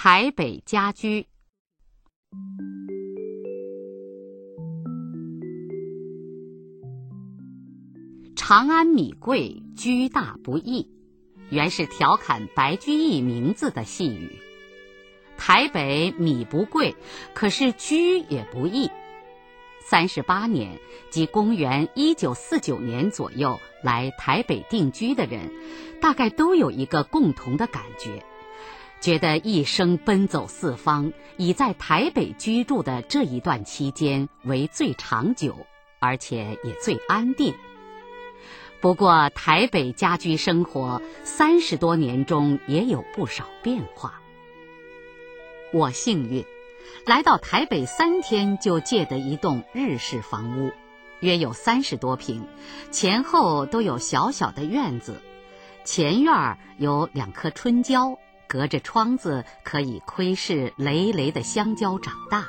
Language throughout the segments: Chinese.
台北家居。长安米贵，居大不易，原是调侃白居易名字的戏语。台北米不贵，可是居也不易。三十八年，即公元一九四九年左右来台北定居的人，大概都有一个共同的感觉，觉得一生奔走四方，以在台北居住的这一段期间为最长久，而且也最安定。不过，台北家居生活三十多年中也有不少变化。我幸运。来到台北三天就借得一栋日式房屋，约有三十多平，前后都有小小的院子，前院有两棵春蕉，隔着窗子可以窥视累累的香蕉长大，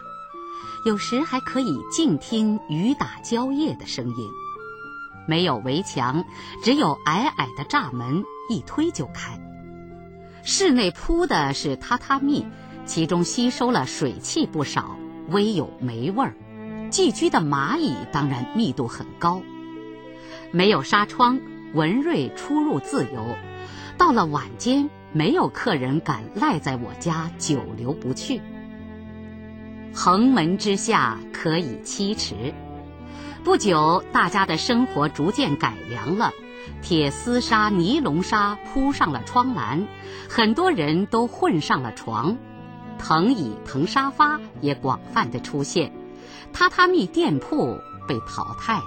有时还可以静听雨打蕉叶的声音。没有围墙，只有矮矮的栅门，一推就开。室内铺的是榻榻米。其中吸收了水汽不少，微有霉味儿。寄居的蚂蚁当然密度很高。没有纱窗，文瑞出入自由。到了晚间，没有客人敢赖在我家久留不去。横门之下可以栖池。不久，大家的生活逐渐改良了，铁丝纱、尼龙纱铺上了窗栏，很多人都混上了床。藤椅、藤沙发也广泛的出现，榻榻米店铺被淘汰了。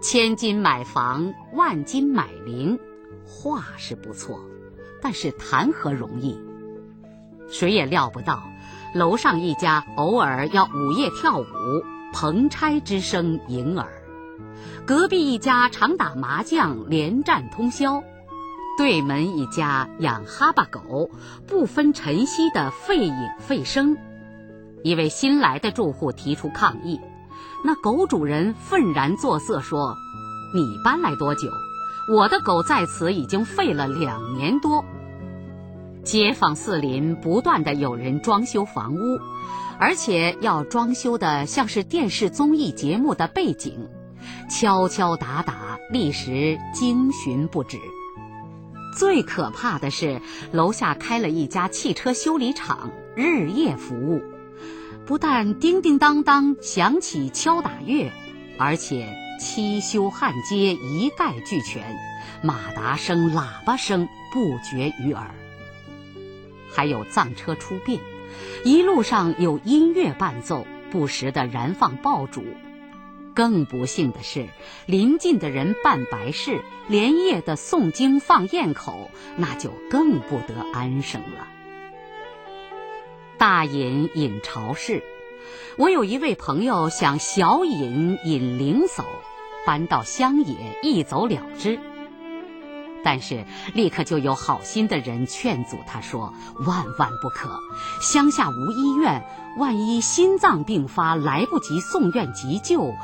千金买房，万金买邻，话是不错，但是谈何容易？谁也料不到，楼上一家偶尔要午夜跳舞，棚拆之声盈耳；隔壁一家常打麻将，连战通宵。对门一家养哈巴狗，不分晨曦的吠影吠声。一位新来的住户提出抗议，那狗主人愤然作色说：“你搬来多久？我的狗在此已经吠了两年多。”街坊四邻不断的有人装修房屋，而且要装修的像是电视综艺节目的背景，敲敲打打，历时惊寻不止。最可怕的是，楼下开了一家汽车修理厂，日夜服务，不但叮叮当当响起敲打乐，而且七修焊接一概俱全，马达声、喇叭声不绝于耳。还有藏车出殡，一路上有音乐伴奏，不时的燃放爆竹。更不幸的是，邻近的人办白事，连夜的诵经放焰口，那就更不得安生了。大隐隐朝市，我有一位朋友想小隐隐灵叟，搬到乡野一走了之。但是立刻就有好心的人劝阻他说：“万万不可，乡下无医院，万一心脏病发来不及送院急救，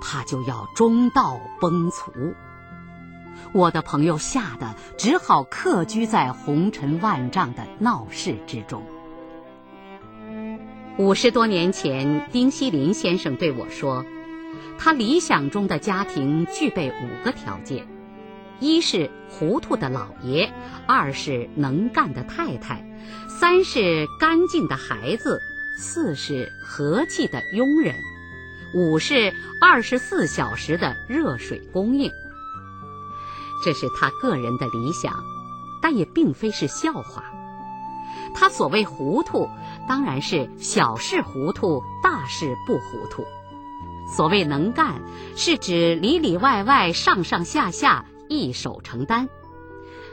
他就要中道崩殂。”我的朋友吓得只好客居在红尘万丈的闹市之中。五十多年前，丁锡林先生对我说：“他理想中的家庭具备五个条件。”一是糊涂的老爷，二是能干的太太，三是干净的孩子，四是和气的佣人，五是二十四小时的热水供应。这是他个人的理想，但也并非是笑话。他所谓糊涂，当然是小事糊涂，大事不糊涂。所谓能干，是指里里外外、上上下下。一手承担。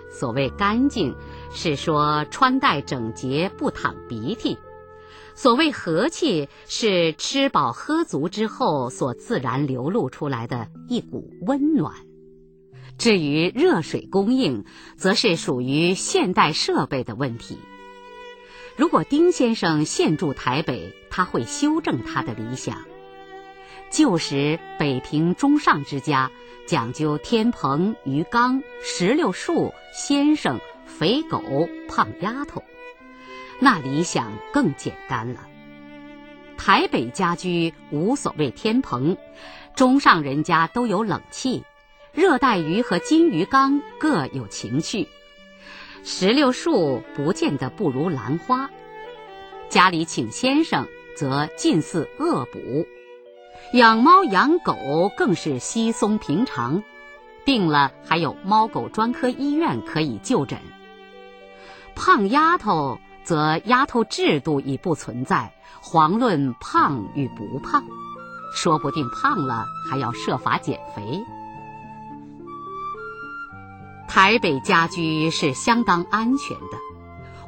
所谓干净，是说穿戴整洁，不淌鼻涕；所谓和气，是吃饱喝足之后所自然流露出来的一股温暖。至于热水供应，则是属于现代设备的问题。如果丁先生现住台北，他会修正他的理想。旧时北平中上之家讲究天棚、鱼缸、石榴树、先生、肥狗、胖丫头，那理想更简单了。台北家居无所谓天棚，中上人家都有冷气，热带鱼和金鱼缸各有情趣。石榴树不见得不如兰花，家里请先生则近似恶补，养猫养狗更是稀松平常，病了还有猫狗专科医院可以就诊。胖丫头则丫头制度已不存在。遑论胖与不胖，说不定胖了还要设法减肥。台北家居是相当安全的，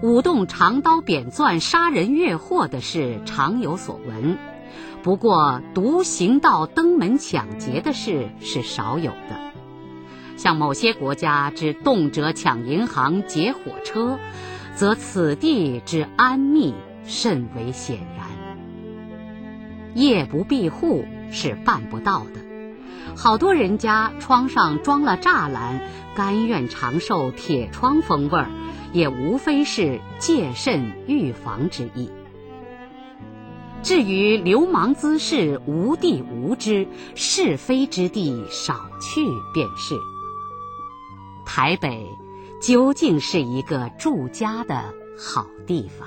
舞动长刀扁钻杀人越货的事常有所闻，不过独行道登门抢劫的事是少有的。像某些国家之动辄抢银行、劫火车，则此地之安谧。甚为显然，夜不闭户是办不到的。好多人家窗上装了栅栏，甘愿长受铁窗风味儿，也无非是戒慎预防之意。至于流氓滋事，无地无知，是非之地少去便是。台北究竟是一个住家的好地方。